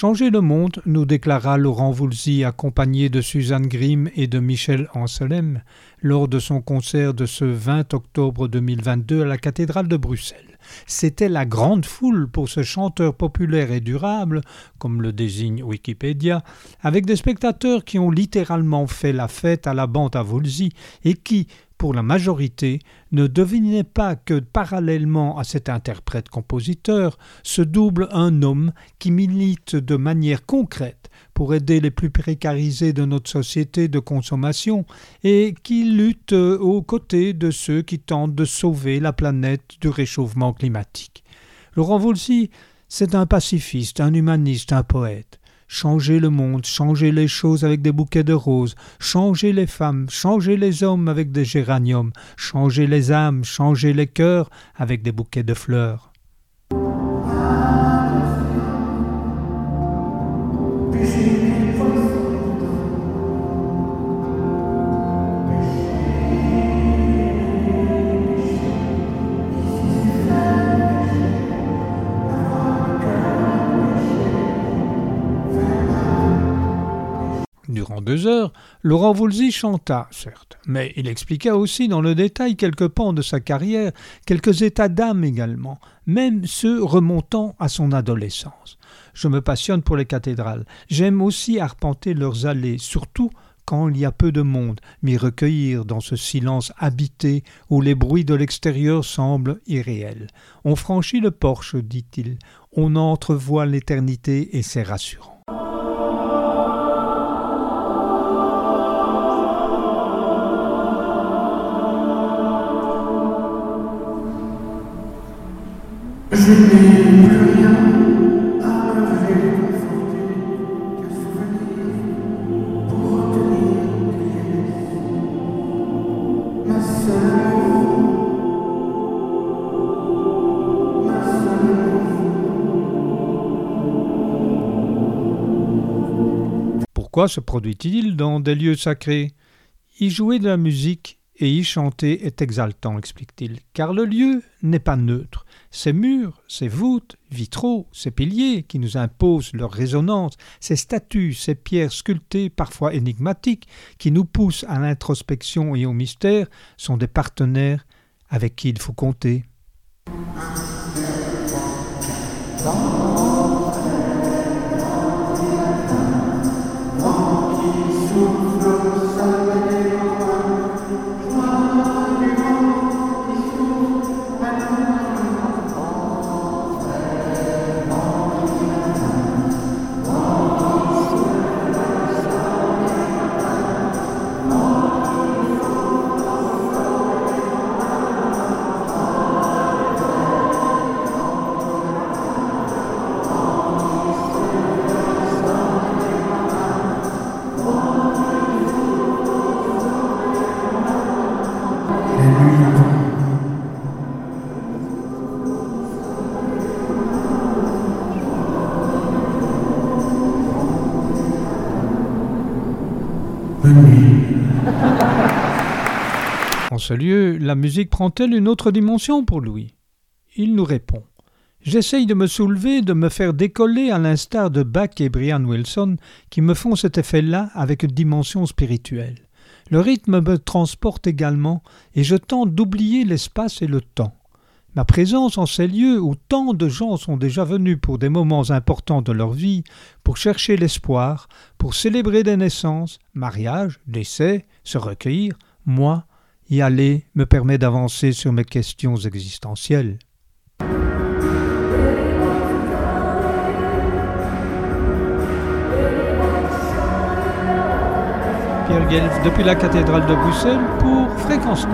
Changer le monde, nous déclara Laurent Voulzy accompagné de Suzanne Grimm et de Michel Anselem lors de son concert de ce 20 octobre 2022 à la cathédrale de Bruxelles. C'était la grande foule pour ce chanteur populaire et durable, comme le désigne Wikipédia, avec des spectateurs qui ont littéralement fait la fête à la bande à Voulzy et qui, pour la majorité, ne devinait pas que, parallèlement à cet interprète-compositeur, se double un homme qui milite de manière concrète pour aider les plus précarisés de notre société de consommation et qui lutte aux côtés de ceux qui tentent de sauver la planète du réchauffement climatique. Laurent Voulzy, c'est un pacifiste, un humaniste, un poète changer le monde, changer les choses avec des bouquets de roses, changer les femmes, changer les hommes avec des géraniums, changer les âmes, changer les cœurs avec des bouquets de fleurs. Deux heures, Laurent Voulzy chanta, certes, mais il expliqua aussi dans le détail quelques pans de sa carrière, quelques états d'âme également, même ceux remontant à son adolescence. Je me passionne pour les cathédrales. J'aime aussi arpenter leurs allées, surtout quand il y a peu de monde, m'y recueillir dans ce silence habité où les bruits de l'extérieur semblent irréels. On franchit le porche, dit-il, on entrevoit l'éternité et c'est rassurant. Pourquoi se produit-il dans des lieux sacrés? Y jouer de la musique et y chanter est exaltant, explique-t-il, car le lieu n'est pas neutre. Ces murs, ces voûtes, vitraux, ces piliers qui nous imposent leur résonance, ces statues, ces pierres sculptées, parfois énigmatiques, qui nous poussent à l'introspection et au mystère, sont des partenaires avec qui il faut compter. En ce lieu, la musique prend-elle une autre dimension pour lui? Il nous répond J'essaye de me soulever, de me faire décoller à l'instar de Bach et Brian Wilson qui me font cet effet-là avec une dimension spirituelle. Le rythme me transporte également et je tente d'oublier l'espace et le temps. Ma présence en ces lieux où tant de gens sont déjà venus pour des moments importants de leur vie, pour chercher l'espoir, pour célébrer des naissances, mariages, décès, se recueillir, moi, y aller me permet d'avancer sur mes questions existentielles. Pierre Guelf depuis la cathédrale de Bruxelles pour Fréquence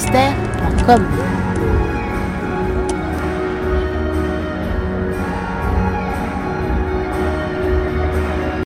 podcaster.com.